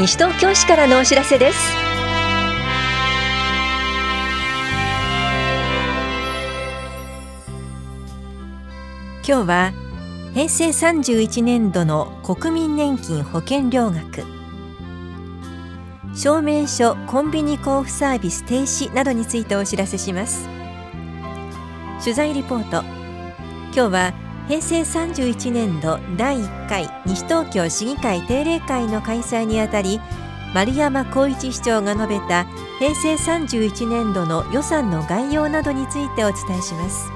西東京市からのお知らせです。今日は平成31年度の国民年金保険料額。証明書コンビニ交付サービス停止などについてお知らせします。取材リポート今日は平成31年度第1回西東京市議会定例会の開催にあたり丸山光一市長が述べた平成31年度の予算の概要などについてお伝えします。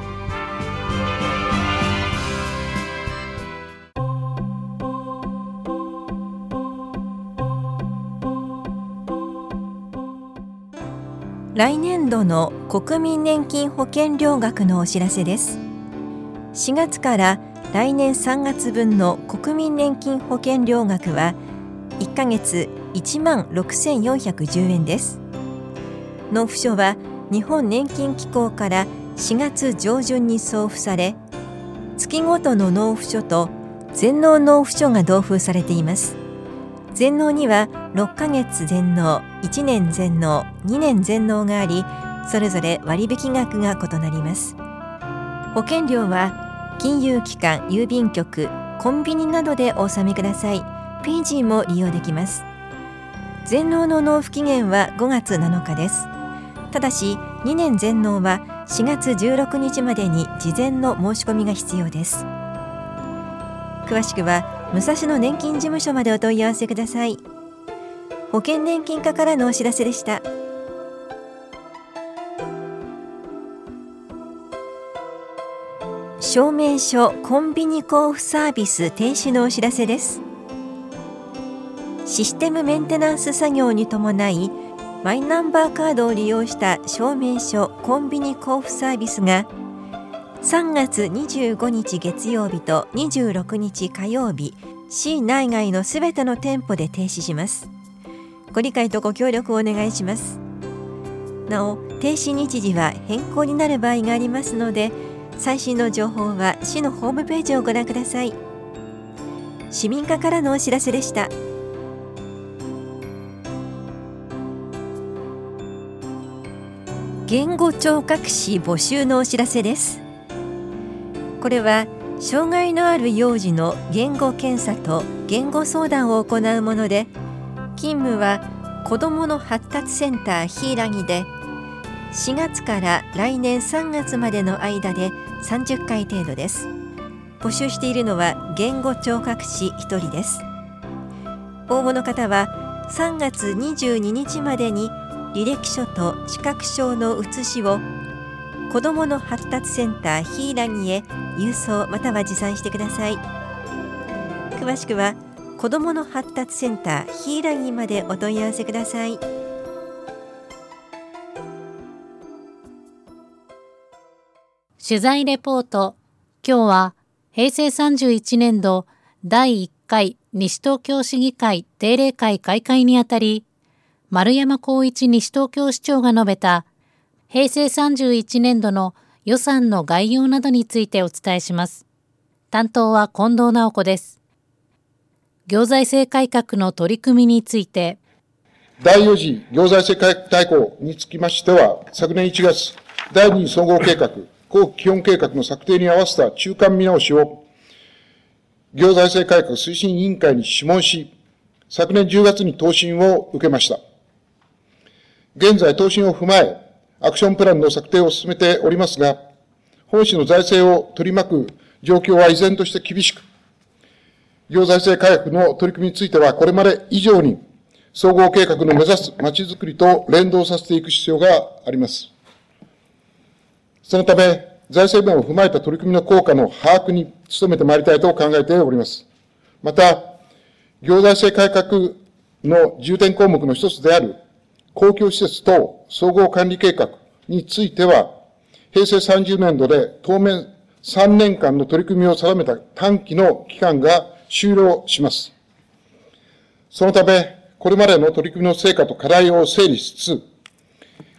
来年度の国民年金保険料額のお知らせです。4月から来年3月分の国民年金保険料額は1ヶ月1万6410円です。納付書は日本年金機構から4月上旬に送付され月ごとの納付書と全納納付書が同封されています。全納には6ヶ月全納1年全納2年全納がありそれぞれ割引額が異なります。保険料は金融機関郵便局コンビニなどでお納めください。PG も利用できます。全納の納付期限は5月7日です。ただし2年全納は4月16日までに事前の申し込みが必要です。詳しくは武蔵野年金事務所までお問い合わせください。保険年金課からのお知らせでした。証明書コンビニ交付サービス停止のお知らせです。システムメンテナンス作業に伴いマイナンバーカードを利用した証明書コンビニ交付サービスが3月25日月曜日と26日火曜日市内外のすべての店舗で停止します。ご理解とご協力をお願いします。なお停止日時は変更になる場合がありますので最新の情報は市のホームページをご覧ください。市民課からのお知らせでした。言語聴覚士募集のお知らせです。これは障害のある幼児の言語検査と言語相談を行うもので勤務は子どもの発達センターひいらぎで4月から来年3月までの間で30回程度です。募集しているのは言語聴覚士1人です。応募の方は3月22日までに履歴書と資格証の写しを子どもの発達センターヒーラギへ郵送または持参してください。詳しくは子どもの発達センターヒーラギまでお問い合わせください。取材レポート今日は平成31年度第1回西東京市議会定例会開会にあたり丸山光一西東京市長が述べた平成31年度の予算の概要などについてお伝えします。担当は近藤直子です。行財政改革の取り組みについて、第4次行財政改革大綱につきましては、昨年1月、第2次総合計画、後期基本計画の策定に合わせた中間見直しを、行財政改革推進委員会に諮問し、昨年10月に答申を受けました。現在、答申を踏まえ、アクションプランの策定を進めておりますが、本市の財政を取り巻く状況は依然として厳しく、行財政改革の取り組みについては、これまで以上に総合計画の目指すまちづくりと連動させていく必要があります。そのため、財政面を踏まえた取り組みの効果の把握に努めてまいりたいと考えております。また、行財政改革の重点項目の一つである公共施設等総合管理計画については、平成30年度で当面3年間の取り組みを定めた短期の期間が終了します。そのため、これまでの取り組みの成果と課題を整理しつつ、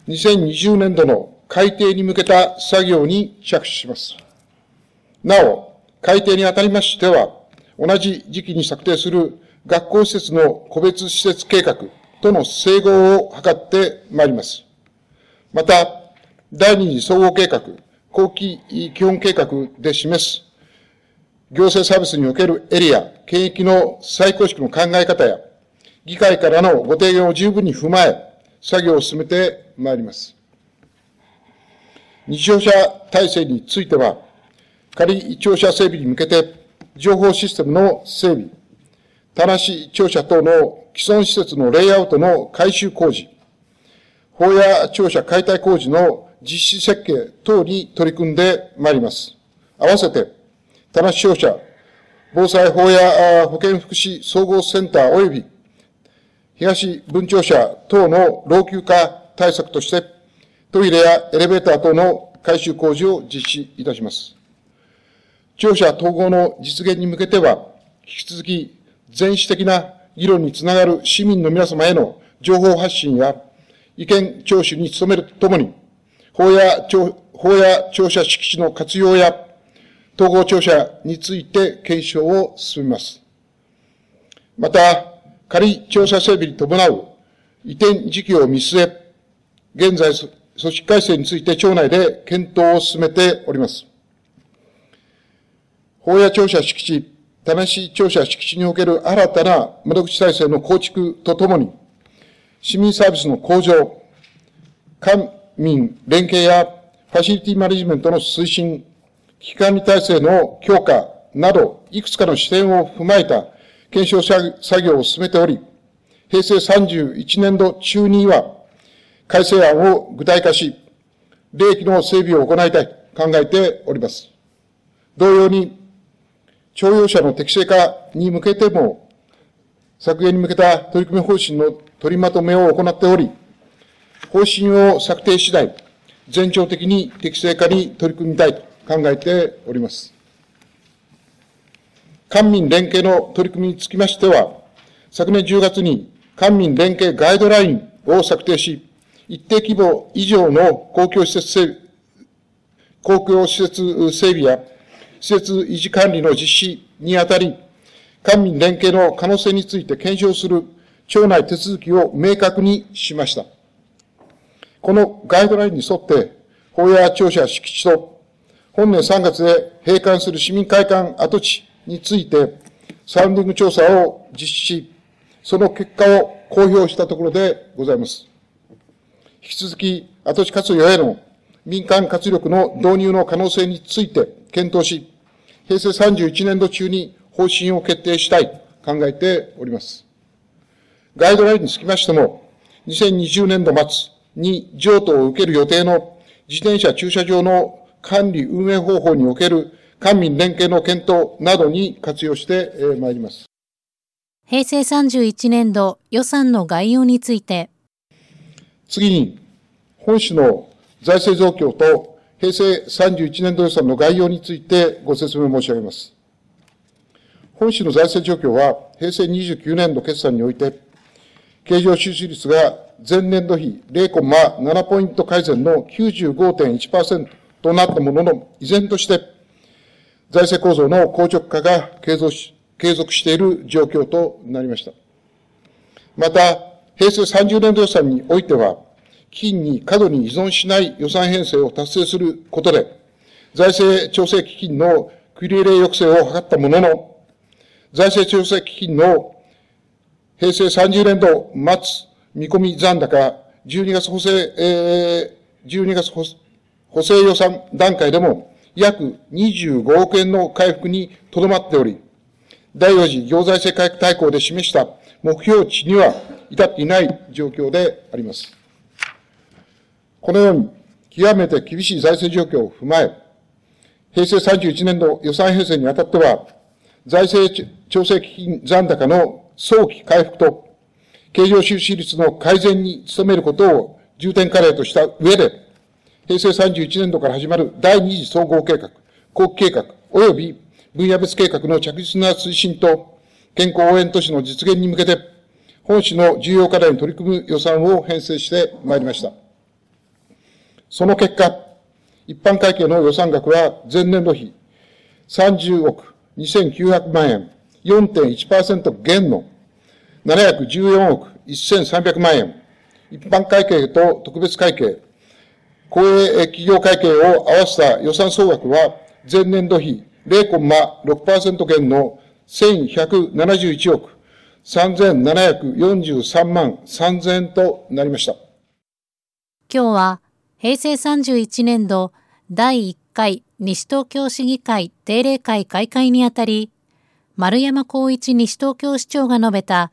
2020年度の改定に向けた作業に着手します。なお、改定にあたりましては、同じ時期に策定する学校施設の個別施設計画との整合を図ってまいります。また、第二次総合計画、後期基本計画で示す行政サービスにおけるエリア、権益の再構築の考え方や、議会からのご提言を十分に踏まえ、作業を進めてまいります。日常者体制については、仮庁舎整備に向けて、情報システムの整備、田無庁舎等の既存施設のレイアウトの改修工事、法や庁舎解体工事の実施設計等に取り組んでまいります。合わせて、田無庁舎、防災法や保健福祉総合センター及び東分庁舎等の老朽化対策として、トイレやエレベーター等の改修工事を実施いたします。庁舎統合の実現に向けては、引き続き全市的な議論につながる市民の皆様への情報発信や意見聴取に努めるとともに、法や庁法や庁舎敷地の活用や統合庁舎について検証を進めます。また、仮調査整備に伴う移転時期を見据え、現在、組織改正について庁内で検討を進めております。法や庁舎敷地、田無庁舎敷地における新たな窓口体制の構築とともに、市民サービスの向上、官民連携やファシリティマネジメントの推進、危機管理体制の強化など、いくつかの視点を踏まえた検証作業を進めており、平成31年度中には、改正案を具体化し、利益の整備を行いたいと考えております。同様に、徴用者の適正化に向けても、削減に向けた取り組み方針の取りまとめを行っており、方針を策定次第、全庁的に適正化に取り組みたいと考えております。官民連携の取り組みにつきましては、昨年10月に官民連携ガイドラインを策定し、一定規模以上の公共施設整備公共施設整備や施設維持管理の実施にあたり、官民連携の可能性について検証する庁内手続きを明確にしました。このガイドラインに沿って、法や庁舎敷地と本年3月で閉館する市民会館跡地について、サウンディング調査を実施し、その結果を公表したところでございます。引き続き、跡地活用への民間活力の導入の可能性について検討し、平成31年度中に方針を決定したいと考えております。ガイドラインにつきましても、2020年度末に譲渡を受ける予定の自転車駐車場の管理運営方法における官民連携の検討などに活用してまいります。平成31年度予算の概要について。次に、本市の財政状況と平成31年度予算の概要についてご説明申し上げます。本市の財政状況は、平成29年度決算において、経常収支率が前年度比0.7ポイント改善の95.1%となったものの、依然として財政構造の硬直化が継続し継続している状況となりました。また、平成30年度予算においては、金に過度に依存しない予算編成を達成することで、財政調整基金の繰入れ抑制を図ったものの、財政調整基金の平成30年度末見込み残高、12月補正、えー、12月補正予算段階でも約25億円の回復にとどまっており、第4次行財政改革大綱で示した目標値には至っていない状況であります。このように、極めて厳しい財政状況を踏まえ、平成31年度予算編成にあたっては、財政調整基金残高の早期回復と、経常収支率の改善に努めることを重点課題とした上で、平成31年度から始まる第二次総合計画、後期計画、及び分野別計画の着実な推進と健康応援都市の実現に向けて、本市の重要課題に取り組む予算を編成してまいりました。その結果、一般会計の予算額は前年度比30億2900万円、4.1%減の714億1300万円、一般会計と特別会計、公営企業会計を合わせた予算総額は、前年度比0.6%減の1171億3743万3000となりました。今日は平成31年度第1回西東京市議会定例会開会にあたり、丸山光一西東京市長が述べた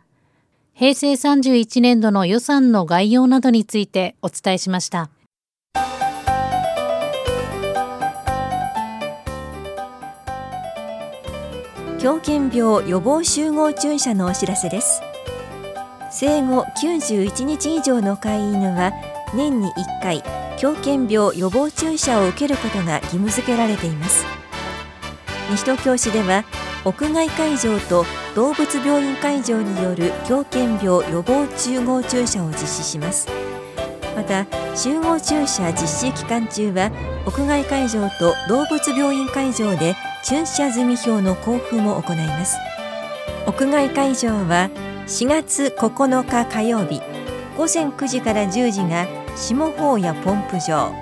平成31年度の予算の概要などについてお伝えしました。狂犬病予防集合注射のお知らせです。生後91日以上の飼い犬は年に1回狂犬病予防注射を受けることが義務付けられています。西東京市では屋外会場と動物病院会場による狂犬病予防集合注射を実施します。また集合注射実施期間中は屋外会場と動物病院会場で注射済み表の交付も行います。屋外会場は4月9日火曜日午前9時から10時が下法やポンプ場。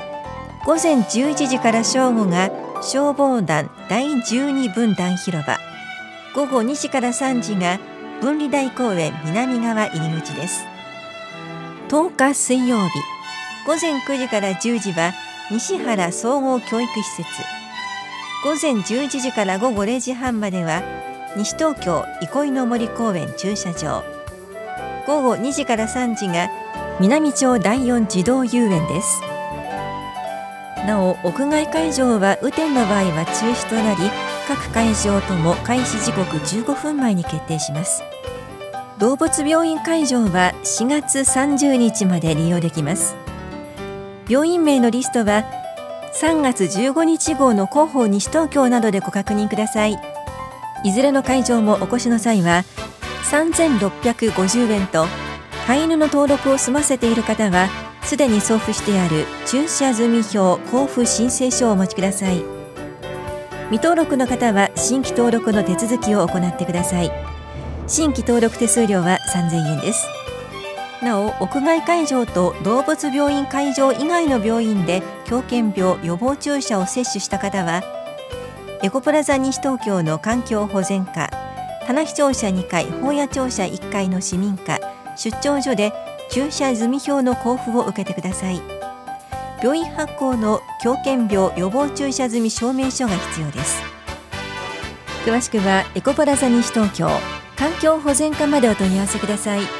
午前11時から正午が消防団第12分団広場。午後2時から3時が分離台公園南側入り口です。10日水曜日午前9時から10時は西原総合教育施設。午前11時から午後0時半までは西東京憩いの森公園駐車場。午後2時から3時が南町第四児童遊園です。なお屋外会場は雨天の場合は中止となり各会場とも開始時刻15分前に決定します。動物病院会場は4月30日まで利用できます。病院名のリストは3月15日号の広報西東京などでご確認ください。いずれの会場もお越しの際は3650円と飼い犬の登録を済ませている方はすでに送付してある駐車済み表交付申請書をお持ちください。未登録の方は新規登録の手続きを行ってください。新規登録手数料は3000円です。なお屋外会場と動物病院会場以外の病院で狂犬病予防注射を接種した方はエコプラザ西東京の環境保全課棚視庁舎2階本屋庁舎1階の市民課出張所で注射済み表の交付を受けてください。病院発行の狂犬病予防注射済み証明書が必要です。詳しくはエコパラザ西東京環境保全課までお問い合わせください。